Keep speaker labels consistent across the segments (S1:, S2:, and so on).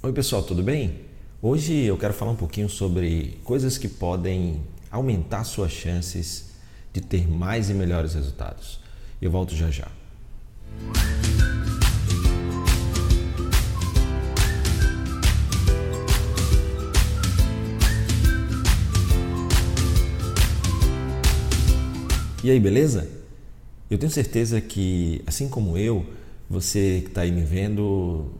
S1: Oi, pessoal, tudo bem? Hoje eu quero falar um pouquinho sobre coisas que podem aumentar suas chances de ter mais e melhores resultados. Eu volto já já. E aí, beleza? Eu tenho certeza que, assim como eu, você que está aí me vendo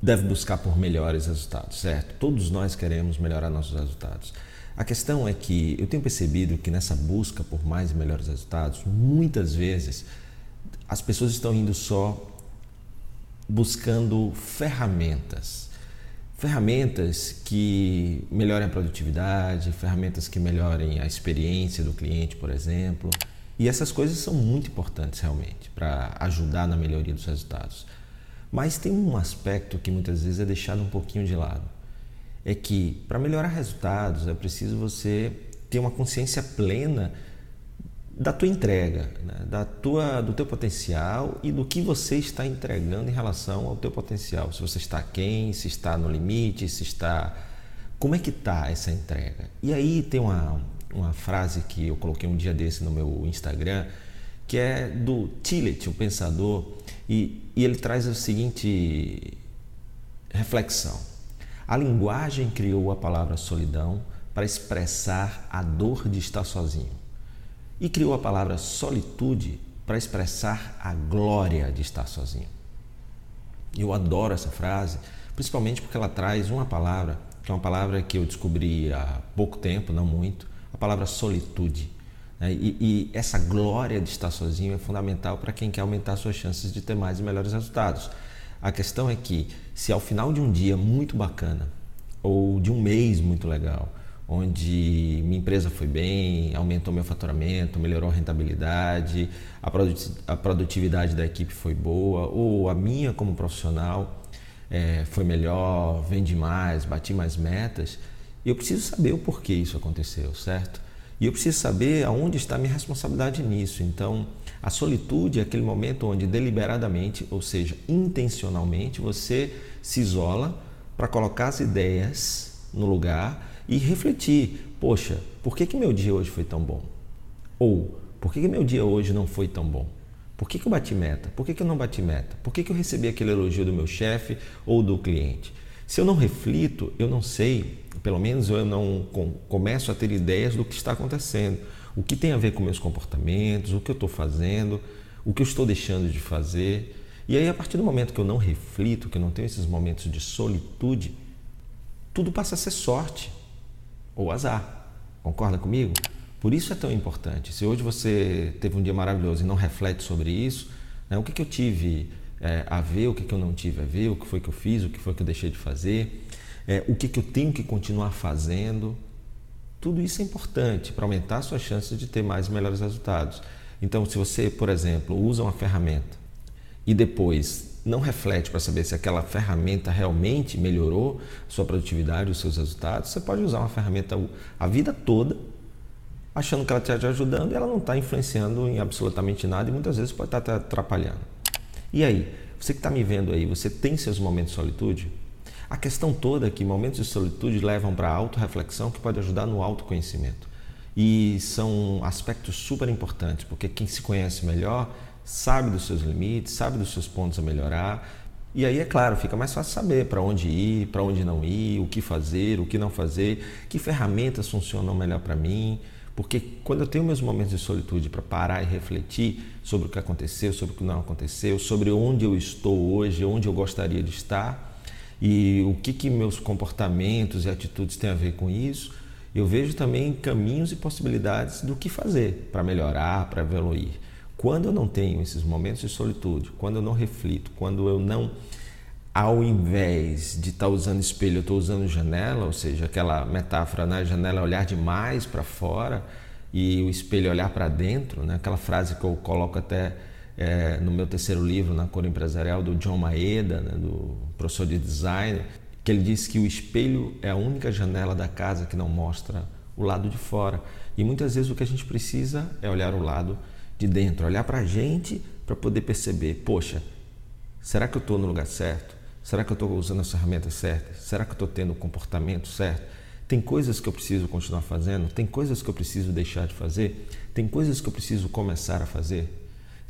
S1: deve buscar por melhores resultados, certo? Todos nós queremos melhorar nossos resultados. A questão é que eu tenho percebido que nessa busca por mais e melhores resultados, muitas vezes as pessoas estão indo só buscando ferramentas. Ferramentas que melhorem a produtividade, ferramentas que melhorem a experiência do cliente, por exemplo. E essas coisas são muito importantes realmente para ajudar na melhoria dos resultados. Mas tem um aspecto que muitas vezes é deixado um pouquinho de lado. É que para melhorar resultados é preciso você ter uma consciência plena da tua entrega, né? da tua, do teu potencial e do que você está entregando em relação ao teu potencial. Se você está quem, se está no limite, se está como é que está essa entrega? E aí tem uma, uma frase que eu coloquei um dia desse no meu Instagram, que é do Tillich, o pensador, e, e ele traz a seguinte reflexão. A linguagem criou a palavra solidão para expressar a dor de estar sozinho. E criou a palavra solitude para expressar a glória de estar sozinho. Eu adoro essa frase, principalmente porque ela traz uma palavra, que é uma palavra que eu descobri há pouco tempo, não muito, a palavra solitude. Né? E, e, essa glória de estar sozinho é fundamental para quem quer aumentar suas chances de ter mais e melhores resultados. A questão é que, se ao final de um dia muito bacana, ou de um mês muito legal, onde minha empresa foi bem, aumentou meu faturamento, melhorou a rentabilidade, a produtividade da equipe foi boa, ou a minha como profissional é, foi melhor, vendi mais, bati mais metas, eu preciso saber o porquê isso aconteceu, certo? E eu preciso saber aonde está a minha responsabilidade nisso. Então, a solitude é aquele momento onde deliberadamente, ou seja, intencionalmente, você se isola para colocar as ideias no lugar e refletir: poxa, por que, que meu dia hoje foi tão bom? Ou por que, que meu dia hoje não foi tão bom? Por que, que eu bati meta? Por que, que eu não bati meta? Por que, que eu recebi aquele elogio do meu chefe ou do cliente? Se eu não reflito, eu não sei, pelo menos eu não começo a ter ideias do que está acontecendo, o que tem a ver com meus comportamentos, o que eu estou fazendo, o que eu estou deixando de fazer. E aí, a partir do momento que eu não reflito, que eu não tenho esses momentos de solitude, tudo passa a ser sorte ou azar. Concorda comigo? Por isso é tão importante. Se hoje você teve um dia maravilhoso e não reflete sobre isso, né, o que, que eu tive é, a ver, o que, que eu não tive a ver, o que foi que eu fiz, o que foi que eu deixei de fazer, é, o que, que eu tenho que continuar fazendo. Tudo isso é importante para aumentar suas chances de ter mais e melhores resultados. Então, se você, por exemplo, usa uma ferramenta e depois não reflete para saber se aquela ferramenta realmente melhorou sua produtividade, os seus resultados, você pode usar uma ferramenta a vida toda achando que ela está te ajudando e ela não está influenciando em absolutamente nada e muitas vezes pode estar tá te atrapalhando. E aí, você que está me vendo aí, você tem seus momentos de solitude? A questão toda é que momentos de solitude levam para a autorreflexão que pode ajudar no autoconhecimento. E são aspectos super importantes, porque quem se conhece melhor sabe dos seus limites, sabe dos seus pontos a melhorar. E aí, é claro, fica mais fácil saber para onde ir, para onde não ir, o que fazer, o que não fazer, que ferramentas funcionam melhor para mim. Porque quando eu tenho meus momentos de solitude para parar e refletir sobre o que aconteceu, sobre o que não aconteceu, sobre onde eu estou hoje, onde eu gostaria de estar e o que, que meus comportamentos e atitudes têm a ver com isso, eu vejo também caminhos e possibilidades do que fazer para melhorar, para evoluir. Quando eu não tenho esses momentos de solitude, quando eu não reflito, quando eu não ao invés de estar tá usando espelho, eu estou usando janela, ou seja, aquela metáfora na né? janela olhar demais para fora e o espelho olhar para dentro, né? aquela frase que eu coloco até é, no meu terceiro livro, na Cor Empresarial, do John Maeda, né? do professor de design, que ele diz que o espelho é a única janela da casa que não mostra o lado de fora. E muitas vezes o que a gente precisa é olhar o lado de dentro, olhar para a gente para poder perceber, poxa, será que eu estou no lugar certo? Será que eu estou usando as ferramentas certas? Será que eu estou tendo o comportamento certo? Tem coisas que eu preciso continuar fazendo? Tem coisas que eu preciso deixar de fazer? Tem coisas que eu preciso começar a fazer?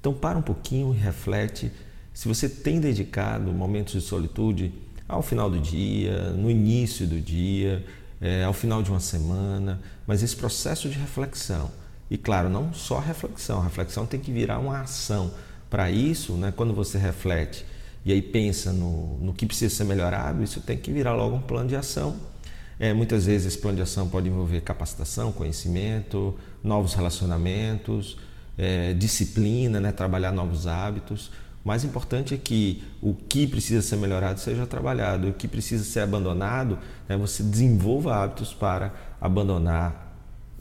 S1: Então para um pouquinho e reflete se você tem dedicado momentos de solitude ao final do dia, no início do dia, é, ao final de uma semana, mas esse processo de reflexão. E claro, não só reflexão, reflexão tem que virar uma ação. Para isso, né, quando você reflete e aí pensa no, no que precisa ser melhorado, isso tem que virar logo um plano de ação. É, muitas vezes esse plano de ação pode envolver capacitação, conhecimento, novos relacionamentos, é, disciplina, né, trabalhar novos hábitos. O mais importante é que o que precisa ser melhorado seja trabalhado, o que precisa ser abandonado, né, você desenvolva hábitos para abandonar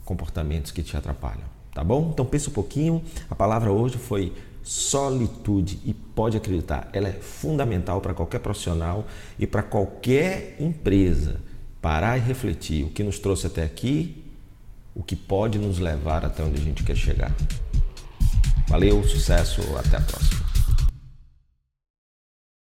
S1: comportamentos que te atrapalham. Tá bom? Então pensa um pouquinho. A palavra hoje foi solitude e pode acreditar, ela é fundamental para qualquer profissional e para qualquer empresa. Parar e refletir o que nos trouxe até aqui, o que pode nos levar até onde a gente quer chegar. Valeu, sucesso, até a próxima.